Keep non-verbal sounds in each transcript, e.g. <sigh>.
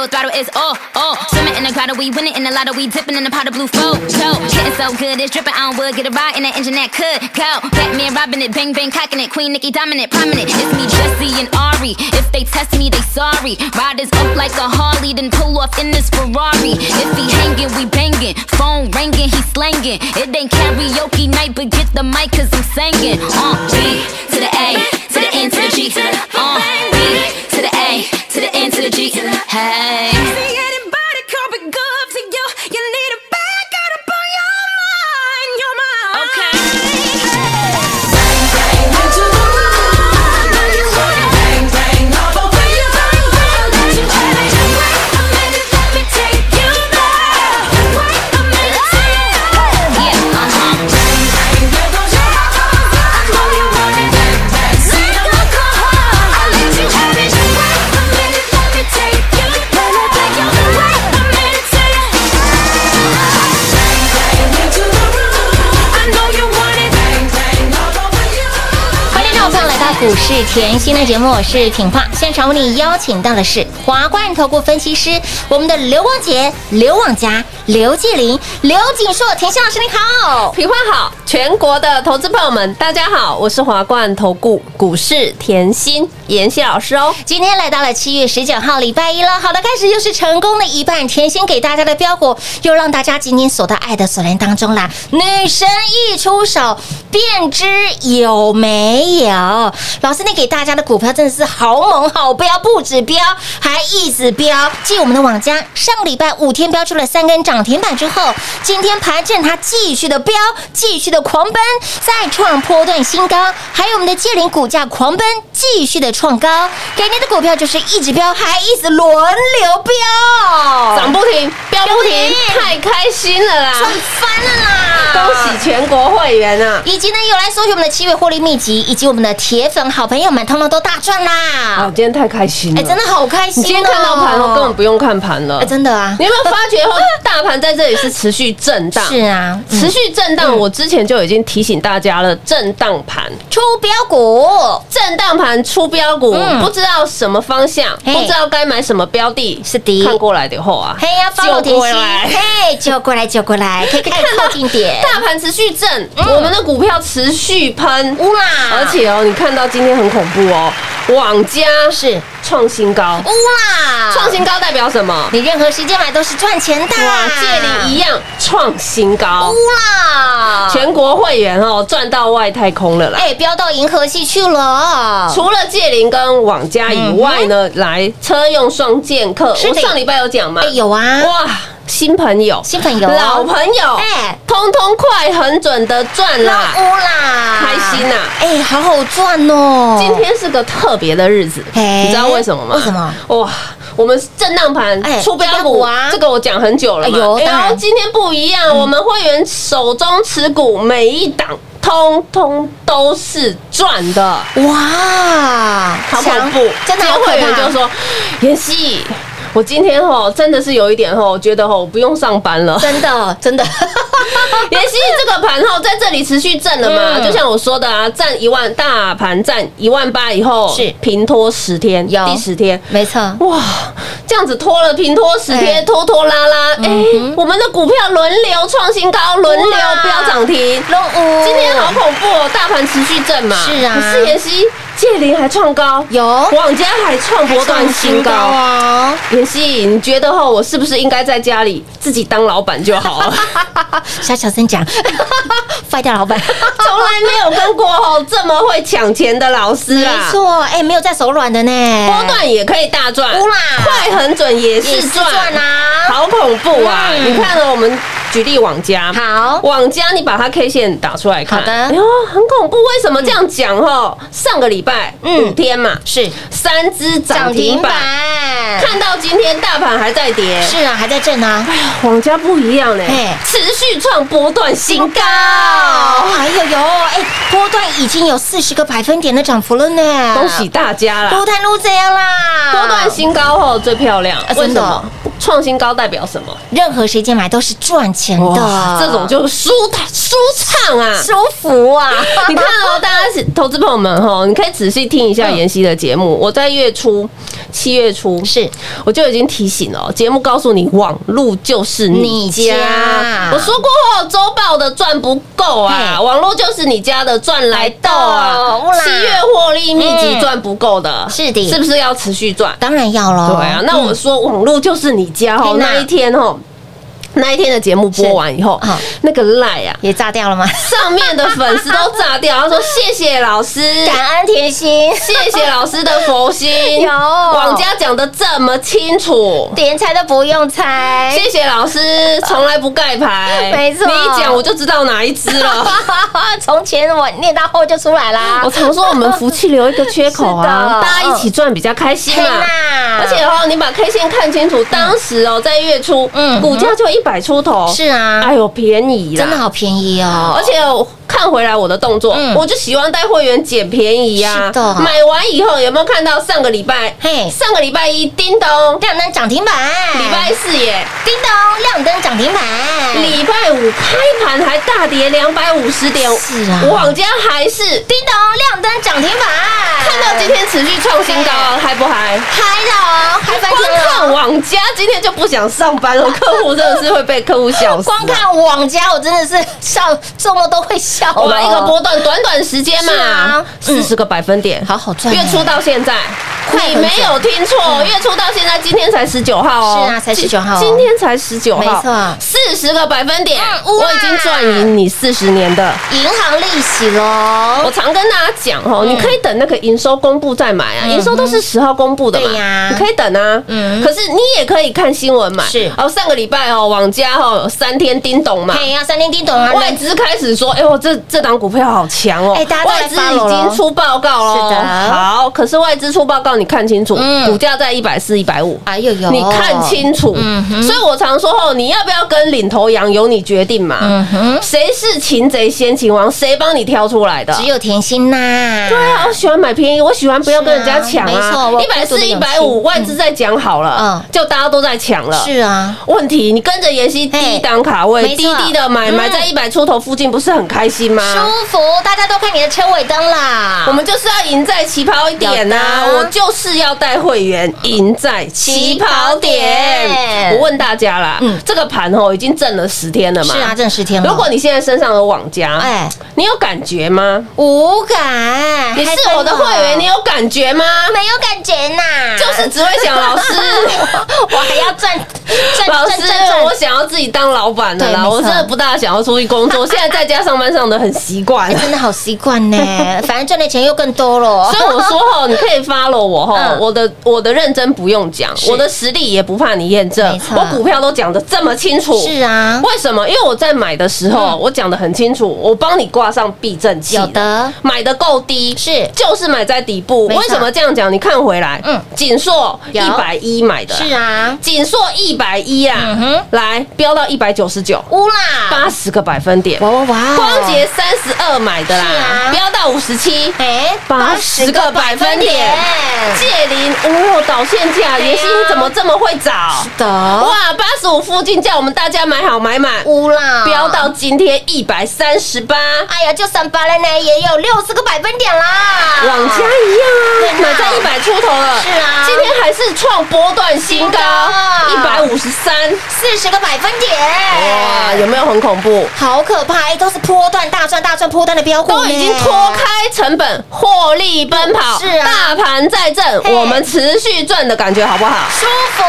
full throttle is oh, oh. Grotto, we winning in the lotto, we dipping in the pot of blue flow. Show, getting so good, it's dripping on wood, get a ride in the engine that could go. Batman robbing it, bang bang cocking it, Queen Nicki dominant, prominent. It's me, Jesse and Ari. If they test me, they sorry. Riders up like a Harley, then pull off in this Ferrari. If he hanging, we banging. Phone ringing, he slanging. It ain't karaoke night, but get the mic, cause I'm singing. Uh, B to the A, to the N to the G, to the uh, B to the A, to the N to the G. Hey. 是甜心的节目，我是品化。现场为你邀请到的是华冠投顾分析师，我们的刘光杰、刘旺佳、刘继林、刘景硕，甜心老师你好。平花好，全国的投资朋友们，大家好，我是华冠投顾股市甜心妍希老师哦。今天来到了七月十九号，礼拜一了。好的，开始又是成功的一半，甜心给大家的标股，又让大家紧紧锁到爱的锁链当中啦。女神一出手，便知有没有？老师，你给大家的股票真的是好猛好标，不止标，还一直标。继我们的网家上个礼拜五天标出了三根涨停板之后，今天盘正它继续的飙，继续的狂奔，再创波段新高。还有我们的借零股价狂奔，继续的创高。给您的股票就是一直飙，还一直轮流飙，涨不停，飙不停太开心了啦！赚翻了啦！恭喜全国会员啊！以及呢，有来索取我们的七月获利秘籍，以及我们的铁粉好朋友们，通通都大赚啦啊，今天太开心了，哎，真的好开心哦！你今天看到盘了，根本不用看盘了哎，。真的啊你，有没有发觉后，大盘在这里是持续震荡？是啊，嗯持续震荡。我之前就已经提醒大家了，震荡盘。出标股，震荡盘出标股，嗯不知道什么方向，不知道该买什么标的，是的看过来的后啊，嘿呀，follow 就，过来。嘿，就过来，就过来，可以 <laughs> 看靠近点，大盘持续震，嗯我们的股票持续喷，哇而且哦，你看到今天很恐怖哦，网家是创新高，乌啦，创新高代表什么？你任何时间买都是赚钱的，哇，借你一样创新高。乌，啦，全国会员哦赚到外太空了啦。哎飙到银河系去了，除了借零跟网家以外呢，来车用双剑客，我上礼拜有讲吗？哎，有啊，哇，新朋友、新朋友老朋友，哎通通快很准的赚啦！乌啦，开心呐哎，好好赚哦，今天是个特别的日子，嘿你知道为什么吗？为什么？哇，我们震荡盘哎出标股股啊这个我讲很久了嘛。然后今天不一样，我们会员手中持股每一档。通通都是赚的，哇，好恐怖！真的好可怕员就说：“妍希，我今天吼真的是有一点吼，觉得吼我不用上班了。真的真的，<laughs> 妍希这个盘后在这里持续震了嘛？嗯就像我说的啊，占一万大盘占一万八以后是平拖十天，有第十天。没错，哇，这样子拖了平拖十哎天，拖拖拉拉，哎嗯哼，我们的股票轮流创新高，轮流飙涨停。今天好恐怖哦，大盘持续震嘛。是啊可是妍希借零还创高，有网家还创波段新高。哦，妍希，你觉得吼，我是不是应该在家里自己当老板就好了？<laughs> 小小声讲，<laughs> 坏掉老板，<laughs> 从来没有跟过吼这么会抢钱的老师没啊！错，哎，没有在手软的呢，波段也可以大赚，快很准也也是是赚赚啊好恐怖啊！嗯你看了？我们举例网家，好网家你把它 K 线打出来看，好的哎呦，很恐怖。为什么这样讲？哈，上个礼拜嗯五天嘛，是三只涨涨停停板。板，，看到今天大盘还在跌，是啊，还在震啊，哎呀网家不一样嘞嘿，持续创波段新高。哎呦呦，哎，波段已经有四十个百分点的涨幅了呢，恭喜大家啦！波段路这样啦，波段新高后最漂亮，为什么？创新高代表什么？任何时间买都是赚钱的，<laughs> 这种就舒坦舒畅啊！舒服啊！<laughs> 你看哦，大家是投资朋友们哈，你可以仔细听一下妍希的节目。我在月初七月初是我就已经提醒了，节目告诉你网路就是你你家。我说过后，周报的赚不够啊，网络就是你家的赚来到啊七月获利密集嗯赚不够的，是的是不是要持续赚？当然要喽。对啊，那我嗯说网络就是你家哦，那一天哦。那一天的节目播完以后那个赖啊，也炸掉了吗？上面的粉丝都炸掉，他说谢谢老师，感恩甜心，谢谢老师的佛心，有广家讲的这么清楚。点猜都不用猜。谢谢老师，从来不盖牌，<laughs> 没错你一讲我就知道哪一只了。<laughs> 从前我念到后就出来啦。我常说我们福气留一个缺口啊，<laughs> 大家一起赚比较开心天嘛。而且哦，你把 K 线看清楚，当时哦在月初，嗯股价就一百出头，是啊，哎呦便宜啦，真的好便宜哦。而且看回来我的动作，嗯。我就喜欢带会员捡便宜呀、是的。买完以后有没有看到上个礼拜？嘿。上个礼拜一叮咚，亮灯涨停板，礼拜四耶，叮咚亮灯涨停板，礼拜五开盘还大跌两百五十点，是啊。往家还是。叮咚亮灯涨停板，看到今天持续创新高，嗨不嗨？嗨的哦，嗨翻光天看了。网家今天就不想上班了，<laughs> 客户真的是会被客户笑死啊。光看网家，我真的是笑，做梦都会笑了。哇，一个波段短短时间嘛啊，四十个百分点，好好赚欸月初到现在，你没有听错，月初到现在，今天才十九号哦，是啊才十九号哦今天才十九号，没错四十个百分点，我已经赚赢你四十年的。银行利息喽我。常跟大家讲哦，你可以等那个营收公布再买啊，营收都是十号公布的嘛，对呀你可以等啊。嗯可是你也可以看新闻买。是哦，上个礼拜哦，网家哦有三天叮咚嘛，对呀，三天叮咚啊，外资开始说：“哎呦，这这档股票好强哦！”哎大家外资已经出报告了。是的好，可是外资出报告，你看清楚，嗯股价在一百四、一百五。哎呦呦，你看清楚，嗯所以我常说哦，你要不要跟领头羊由你决定嘛。谁是擒贼先擒王？谁帮你挑出来的？只有甜心呐。对啊，我喜欢买便宜，我喜欢不要跟人家抢是啊。一百四、一百五，外资在讲好了，嗯就大家都在抢了。是啊，问题，你跟着妍希低档卡位，没错低低的买，嗯买在一百出头附近，不是很开心吗？舒服，大家都看你的车尾灯啦。我们就是要赢在起跑一点呐、我就就是要带会员赢在起跑点点。我问大家啦，嗯这个盘哦已经挣了十天了嘛？是啊，挣十天了。如果你现在身上有网家，哎哎，你有感觉吗？无感，你是我的会员，你有感觉吗？没有感觉呐？就是只会想老师，<laughs> 我还要赚赚老师我想要自己当老板的啦，我真的不大想要出去工作，<laughs> 现在在家上班上的很习惯哎。真的好习惯呢，反正赚的钱又更多了。所以我说哈，你可以 follow 我哈嗯，我的我的认真不用讲，我的实力也不怕你验证我股票都讲的这么清楚。是啊，为什么？因为我在买的时候，嗯我讲的很清楚，我帮你挂上避震器，有的买的够低，是就是买在底部。为什么这样讲？你看回来，嗯嗯，锦硕一百一买的，是，啊，锦硕一百一啊嗯，来飙到一百九十九，乌啦，八十个百分点。哇哇哇，光洁三十二买的啦，飙到五十七，哎八十个百分点。借零，哦，导线价，妍希你怎么这么会找？是的。哇，八十五附近叫我们大家买好买满，乌啦，飙到今天一百三十八，哎呀，就算八了呢，也有六十个百分点啦，网家一样买在一百出头了。是啊。今天还是创波段新高，一百五十三，四十个百分点，哇，有没有很恐怖？好可怕，哎，都是波段大赚大赚波段的标股，都已经脱开成本，获利奔跑，是啊。大盘在震，嘿。我们持续赚的感觉好不好？舒服，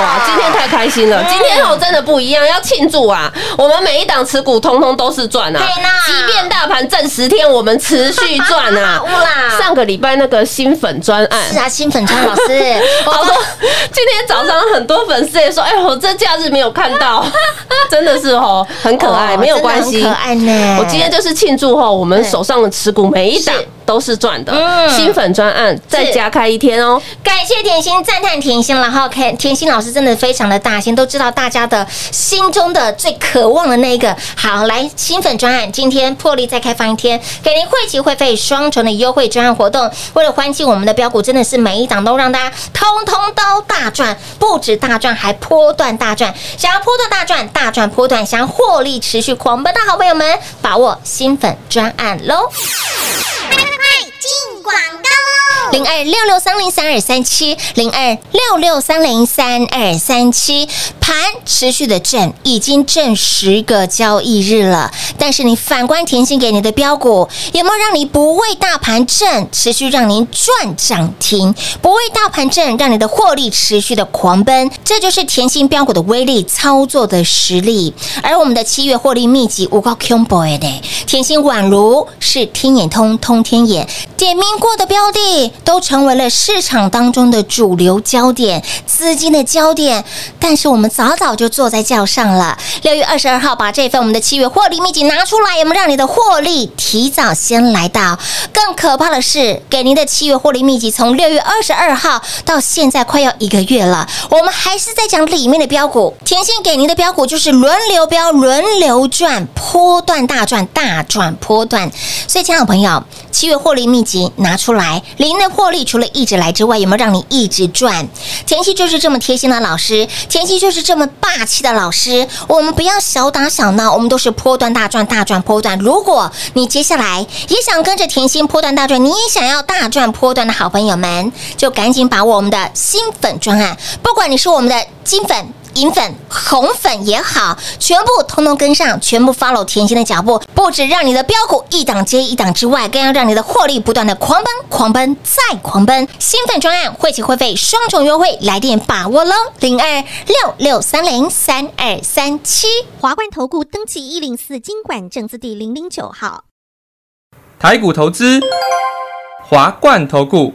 哇，今天太开心了！嗯。今天哦真的不一样，要庆祝啊！我们每一档持股通通都是赚啊。即便大盘震十天，我们持续赚啊！<laughs> 上个礼拜那个新粉专案。是。啊，新粉专老师，<laughs> 好多，今天早上很多粉丝也说：“哎，我这假日没有看到，<laughs> 真的是哦，很可爱，哦没有关系，可爱呢。我今天就是庆祝哦，我们手上的持股每一档都是赚的。嗯，新粉专案再加开一天哦。感谢甜心，赞叹甜心，然后看甜心老师真的非常的大心，都知道大家的心中的最渴望的那一个。好，来新粉专案，今天破例再开放一天，给您汇集会费双重的优惠专案活动。为了欢庆我们的标股，真的是每一档都让大家通通都大赚，不止大赚，还波段大赚。想要波段大赚，大赚波段，想要获利持续狂奔的好朋友们，把握新粉专案喽！快进广告喽！零二六六三零三二三七，零二六六三零三二三七，盘持续的震，已经震十个交易日了。但是你反观甜心给你的标股，有没有让你不为大盘震，持续让您赚涨停？不为大盘震，让你的获利持续的狂奔，这就是甜心标股的威力，操作的实力。而我们的七月获利秘籍，五高 Q Boy 的甜心宛如是天眼通通天眼，点名过的标的都成为了市场当中的主流焦点、资金的焦点。但是我们早早就坐在轿上了。六月二十二号把这份我们的七月获利秘籍拿出来，有没有让你的获利提早先来到？更可怕的是，给您的七月获利秘籍从六月二十二号到现在快要一个月了，我们还是在讲里面的标股。甜心给您的标股就是轮流标、轮流赚、波段大赚、大赚波段。所以，亲爱的朋友，七月获利秘籍拿出来，您的获利除了一直来之外，有没有让你一直赚？甜心就是这么贴心的老师，甜心就是这么霸气的老师。我们不要小打小闹，我们都是波段大赚、大赚波段。如果你接下来也想跟着甜心波段大赚，你也想要大赚波段的好朋友们，就赶紧把我们的新粉专案，不管你是我们的金粉。<laughs> 银粉、红粉也好，全部通通跟上，全部 follow 甜心的脚步，不止让你的标股一档接一档之外，更要让你的获利不断的狂奔、狂奔再狂奔。新粉专案会起会费双重优惠，来电把握喽！零二六六三零三二三七。华冠投顾登记一零四经管证字第零零九号。台股投资，华冠投顾。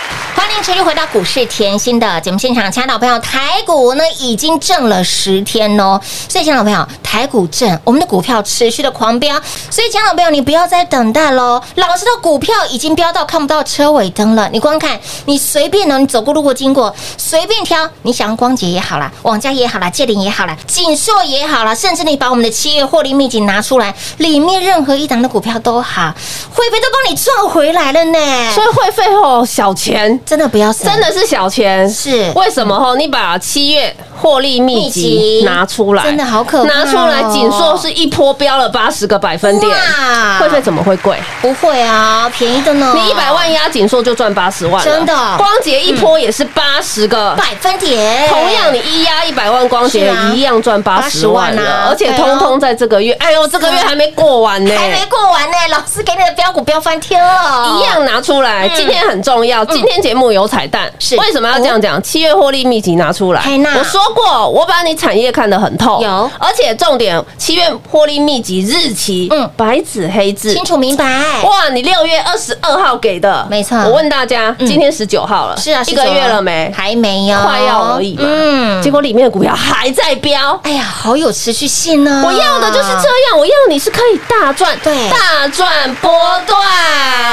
欢迎持续回到股市甜心的节目现场，亲爱的朋友，台股呢已经挣了十天哦，所以亲爱的朋友，台股挣，我们的股票持续的狂飙，所以亲爱的朋友，你不要再等待喽，老师的股票已经飙到看不到车尾灯了，你光看，你随便呢，你走过路过经过，随便挑，你想要光捷也好啦，网家也好啦，借灵也好啦，锦硕也好啦，甚至你把我们的七月获利秘籍拿出来，里面任何一档的股票都好，会费都帮你赚回来了呢，所以会费哦小钱，真的不要省，真的是小钱。是。为什么？吼？你把七月获利秘秘籍。籍拿出来，真的好可怕哦。拿出来，紧硕是一波飙了八十个百分点，哇。会费怎么会贵？不会啊，便宜的呢。你一百万压紧硕就赚八十万了，真的。光捷一波也是八十个。百分点，同样，你一压一百万光捷是啊。一样赚八十万80万啊，而且通通在这个月，哎呦，这个月还没过完呢，还没过完呢，老师给你的标股飙翻天了，一样拿出来。今天很重要，今天节目有彩蛋，嗯是为什么要这样讲？七月获利秘籍拿出来，我说过，我把你产业看得很透，有而且重点，七月获利秘籍日期，嗯嗯，白纸黑字清。楚明白。哇，你六月二十二号给的，没错我问大家，今天十九号了，是啊，一个月了没？还没有，快要而已嘛。嗯，结果里面的股票还在飙。哎呀，好有持续性呢。我要的就是这样，我要你是可以大赚，对大赚波段，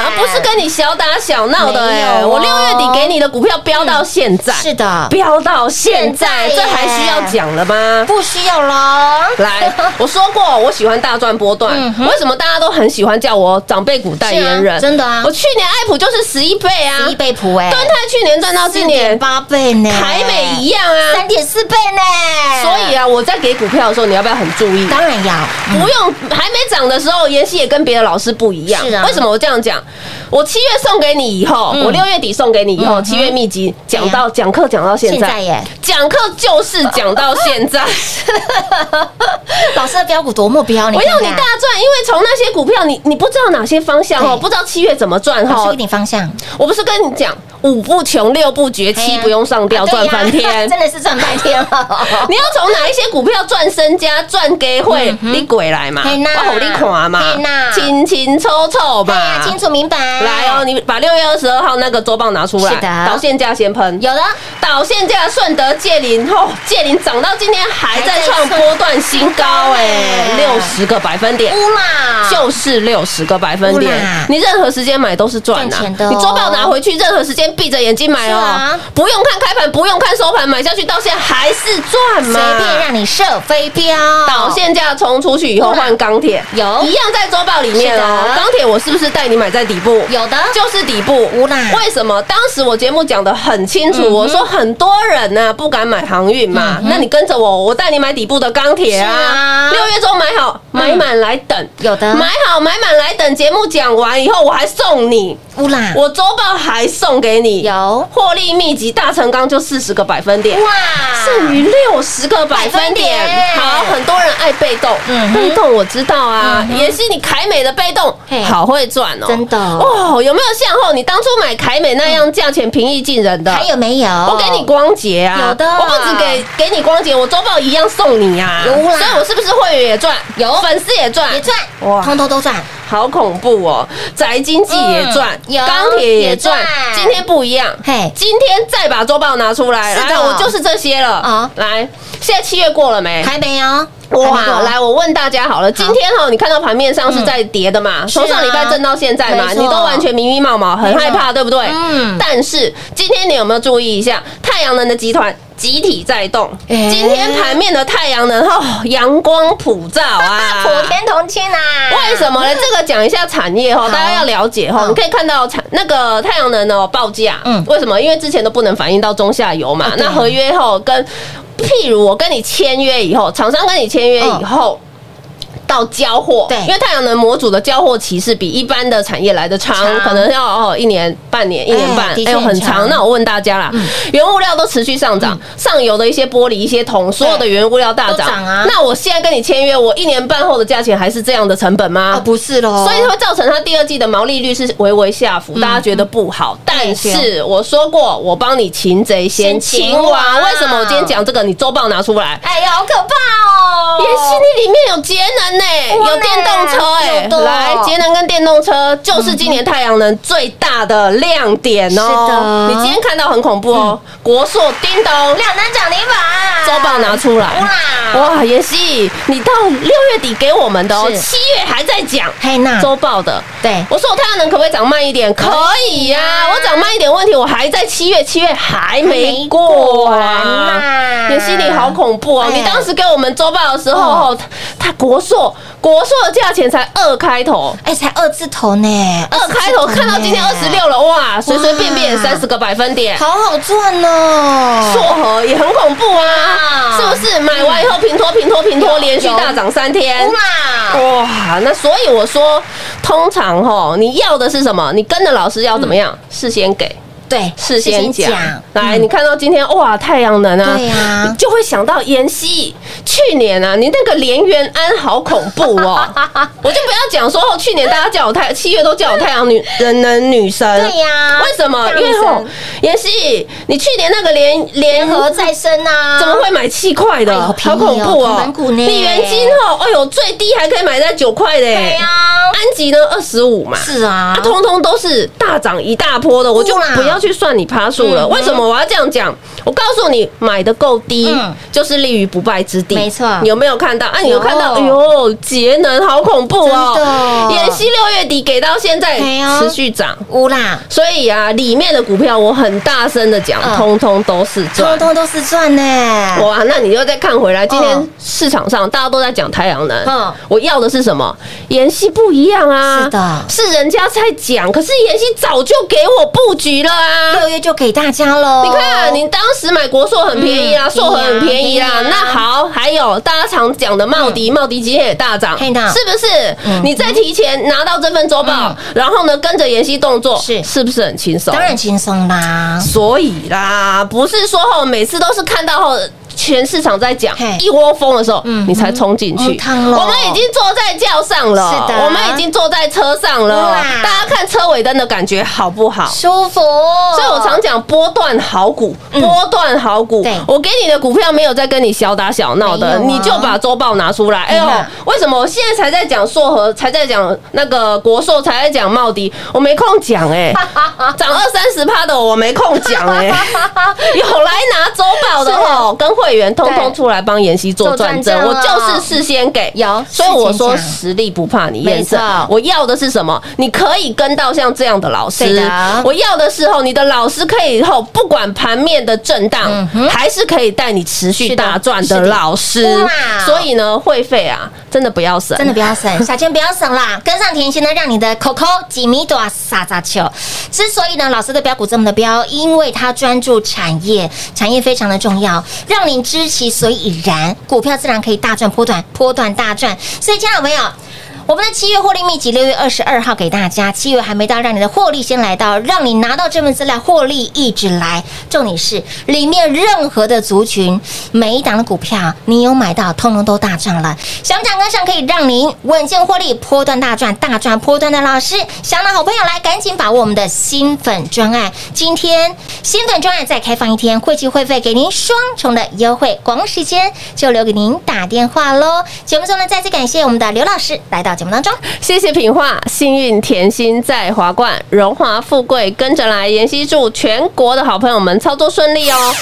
而不是跟你小打小闹的哎。我六月底给你的股票飙到现在，是的，飙到现在，这还需要讲了吗？不需要了。来，<laughs> 我说过我喜欢大赚波段，嗯为什么大家都很喜欢叫我长辈股代言人？真的啊我去年爱普就是十一倍啊，十一倍普哎，端泰去年赚到今年八倍呢，凯美一样啊，三点四倍呢。所以啊，我在给股票的时候，你要不要很注意？当然要，不用，还没涨的时候，妍希也跟别的老师不一样。是啊为什么我这样讲？我七月送给你以后，嗯我六月底送给你以后，七月秘籍讲到讲课讲到现在，耶，讲课就是讲到现在。<laughs> 老师的标股多么标，我要你大赚，因为从那些股票，你你不知道哪些方向哦，不知道七月怎么赚哈给。你方向，我不是跟你讲五不穷六不绝，七不用上吊赚翻天。啊 <laughs> 真的是赚翻天了。<laughs> 你要从哪一些股票赚身家、赚给会，你鬼来嘛？我好你看嘛清清楚楚嘛。清楚明白。来哦，你把六月二十二号那个周报拿出来，是的。导线价先喷，有的。导线价顺德借零哦，借零涨到今天还在创波段新高哎，哎六十个百分点。乌啦，就是六十个百分点，你任何时间买都是赚的你周报拿回去，任何时间闭着眼睛买哦。啊，不用看开盘，不用看收盘，买下去到现在还是赚嘛。随便让你射飞镖，导线价冲出去以后换钢铁，有。一样在周报里面哦。钢铁我是不是带你买在底部？有的。就是底部。乌啦为什么？当时我节目讲的很清楚，嗯我说很多人呢不敢买航运嘛嗯，那你跟着我，我带你买底部的钢铁是啊。啊。六月中买好，买满来等。有的。买好买满来等，节目讲完以后我还送你，乌啦，我周报还送给你，有。获利秘籍大成钢就四十个百分点，哇，剩余六十个百分点。点。好，很多人爱被动。嗯，被动我知道啊也是你凯美的被动嘿，好会赚哦，真的哦，有没有像后？你当初买凯美那样价钱平易近人的？还有没有？我给你光洁啊，有的。我不止给给你光洁，我周报一样送你呀、啊，有啦。所以我是不是会员也赚，有。粉丝也赚，也赚，哇。通通都赚，好恐怖哦！宅经济也赚，钢铁也赚，今天不一样，嘿。今天再把周报拿出来，来，我就是这些了。啊来，现在七月过了没？还没有，哇，过。来，我问大家好了，今天哈，你看到盘面上是在跌的嘛？从上礼拜震到现在嘛，你都完全迷迷毛毛，很害怕，对不对？嗯。但是今天你有没有注意一下，太阳能的集团集体在动？哎今天盘面的太阳能哦，阳光普照啊，<laughs> 普天同庆啊！为什么呢？<laughs> 这个讲一下产业哈，好大家要了解哈。好你可以看到产那个太阳能的报价，嗯嗯，为什么？因为之前都不能反映到中下游嘛那合约后跟，譬如我跟你签约以后，厂商跟你签约以后。到交货，对因为太阳能模组的交货期是比一般的产业来的长，长可能要哦一年、半年、一年半哎呦很很长长。那我问大家啦，原物料都持续上涨，上游的一些玻璃、一些铜，所有的原物料大涨啊那我现在跟你签约，我一年半后的价钱还是这样的成本吗？啊，不是喽，所以会造成它第二季的毛利率是微微下浮，大家觉得不好。但是我说过，我帮你擒贼先擒王。为什么我今天讲这个？你周报拿出来。哎呀，好可怕哦！妍希，你里面有节能有电动车哎有的，来，节能跟电动车就是今年太阳能最大的亮点哦。是的。你今天看到很恐怖哦，国硕叮咚，两单涨停板，周报拿出来。哇，哇，妍希，你到六月底给我们的哦，七月还在讲嘿那，周报的。对，我说我太阳能可不可以涨慢一点？可以呀、我涨慢一点问题，我还在七月，七月还没过完。呢！你心里好恐怖哦！你当时给我们周报的时候，哦，它国硕国硕的价钱才二开头，哎，才二字头呢，二开头看到今天二十六了，哇，随随便便三十个百分点。好好赚哦。硕和也很恐怖啊，是不是？买完以后平拖平拖平拖，连续大涨三天。哇，哇，那所以我说，通常哈，你要的是什么？你跟着老师要怎么样？事先给，对，事先讲。来，嗯。你看到今天哇，太阳能啊，对呀。就会想到妍希。去年啊，你那个连元安好恐怖哦，<laughs> 我就不要讲说哦，去年大家叫我太七月都叫我太阳女人能女神，对呀为什么？因为吼，妍希，你去年那个连连联合再生啊，怎么会买七块的？哎好恐怖哦。你元金哦，哎呦，最低还可以买在九块的。对呀。安吉呢二十五嘛，是啊。它通通都是大涨一大波的，我就不要去算你趴数了。嗯为什么我要这样讲？我告诉你，买的够低嗯，就是立于不败之地。没错你有没有看到？啊，你有有看到？哎呦，节能好恐怖哦！真的妍希六月底给到现在持续涨。乌啦，所以啊，里面的股票我很大声的讲，嗯通通都是赚通。通都是赚呢。哇，那你又再看回来，今天嗯市场上大家都在讲太阳能，嗯我要的是什么？延希不一样啊，是的是人家在讲，可是延希早就给我布局了啊。六月就给大家喽。你看，你当时买国硕很便宜啊，嗯硕和很便宜啊。啊那好，还有大家常讲的茂迪，茂迪今天也大涨，是不是嗯？你再提前拿到这份周报，然后呢，跟着妍希动作，是是不是很轻松？当然轻松啦。所以啦，不是说后每次都是看到后。全市场在讲一窝蜂的时候嗯，你才冲进去。我们已经坐在轿上了，是的。我们已经坐在车上了。大家看车尾灯的感觉好不好？舒服，所以我常讲波段好股，波段好股。我给你的股票没有在跟你小打小闹的，你就把周报拿出来。哎呦嗯，为什么我现在才在讲硕和，才在讲那个国硕，才在讲茂迪，我没空讲哎，<laughs> 涨二三十趴的我没空讲哎，<laughs> 有来拿周报的哦，跟会员通通出来帮妍希做转正，我就是事先给。有所以我说实力不怕你验证，我要的是什么？你可以跟到像这样的老师，我要的时候，你的老师可以以后不管盘面的震荡，还是可以带你持续大赚的老师。所以呢，会费啊，真的不要省，真的不要省，<laughs> 小钱不要省啦，跟上甜心呢，让你的 Coco 几米多撒撒球。之所以呢，老师的标股这么的标，因为他专注产业，产业非常的重要，让你知其所以然，股票自然可以大赚波段，波段大赚。所以，亲爱的朋友。我们的七月获利秘籍六月二十二号给大家，七月还没到，让你的获利先来到，让你拿到这份资料，获利一直来。重点是里面任何的族群，每一档的股票你有买到，通通都大赚了。想涨跟上可以让您稳健获利，波段大赚，大赚波段的老师，想的好朋友来赶紧把握我们的新粉专案，今天新粉专案再开放一天，会期会费给您双重的优惠，光时间就留给您打电话喽。节目中呢，再次感谢我们的刘老师来到节目当中。谢谢品画，幸运甜心在华冠，荣华富贵跟着来。妍希祝全国的好朋友们操作顺利哦。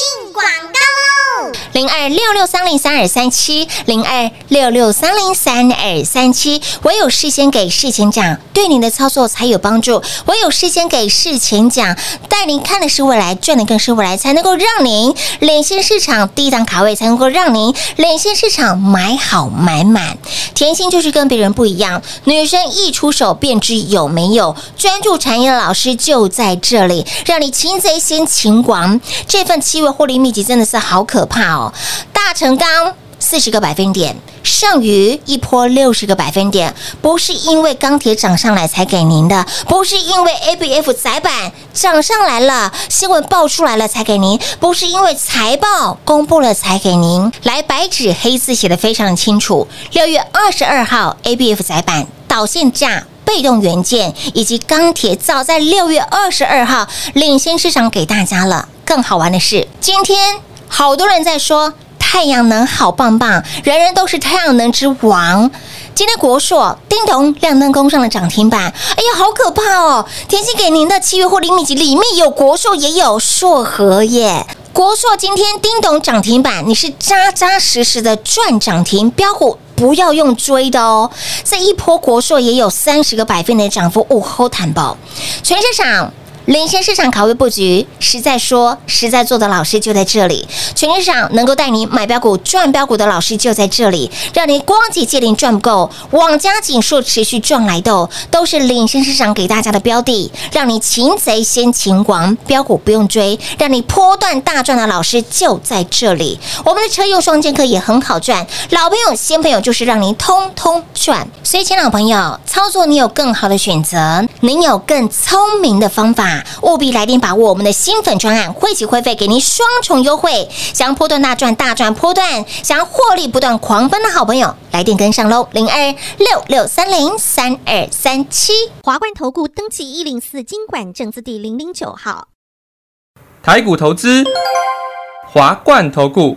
进广告喽！零二六六三零三二三七，零二六六三零三二三七。唯有事先给事前讲，对您的操作才有帮助；唯有事先给事前讲，带您看的是未来，赚的更是未来，才能够让您领先市场，低档卡位才能够让您领先市场，买好买满。甜心就是跟别人不一样，女生一出手便知有没有，专注产业的老师就在这里，让你擒贼先擒王。这份七获利秘籍真的是好可怕哦！大成钢四十个百分点，剩余一波六十个百分点，不是因为钢铁涨上来才给您的，不是因为 A B F 窄板涨上来了，新闻爆出来了才给您，不是因为财报公布了才给您。来，白纸黑字写的非常清楚，六月二十二号 A B F 窄板导线价。被动元件以及钢铁，早在六月二十二号领先市场给大家了。更好玩的是，今天好多人在说太阳能好棒棒，人人都是太阳能之王。今天国硕叮咚亮灯攻上了涨停板，哎呀，好可怕哦！甜心给您的七月获利秘籍里面有国硕，也有硕和耶。国硕今天叮咚涨停板，你是扎扎实实的赚涨停，标股不要用追的哦。这一波国硕也有三十个百分点的涨幅，哦，好坦爆，全市场。领先市场考虑布局，实在说实在做的老师就在这里。全市场能够带你买标股赚标股的老师就在这里，让你光解借零赚不够，网加紧数持续赚来的，都是领先市场给大家的标的，让你擒贼先擒王，标股不用追，让你波段大赚的老师就在这里。我们的车用双剑客也很好赚，老朋友新朋友就是让您通通赚。所以，亲老朋友，操作你有更好的选择，您有更聪明的方法。务必来电把握我们的新粉专案，会起会费给您双重优惠。想要波段大赚大赚波段，想要获利不断狂奔的好朋友，来电跟上喽！零二六六三零三二三七。华冠投顾登记一零四经管证字第零零九号。台股投资，华冠投顾。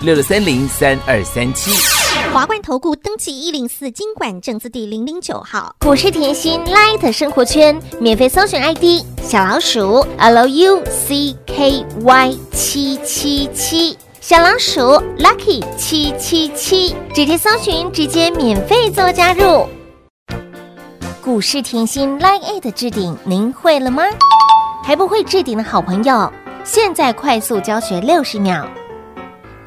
六六三零三二三七。华冠投顾登记一零四经管证字第零零九号。股市甜心 Light 生活圈免费搜寻 ID 小老鼠 Lucky 七七七，小老鼠 Lucky 七七七，直接搜寻，直接免费做加入。股市甜心 Line 的置顶，您会了吗？还不会置顶的好朋友，现在快速教学六十秒。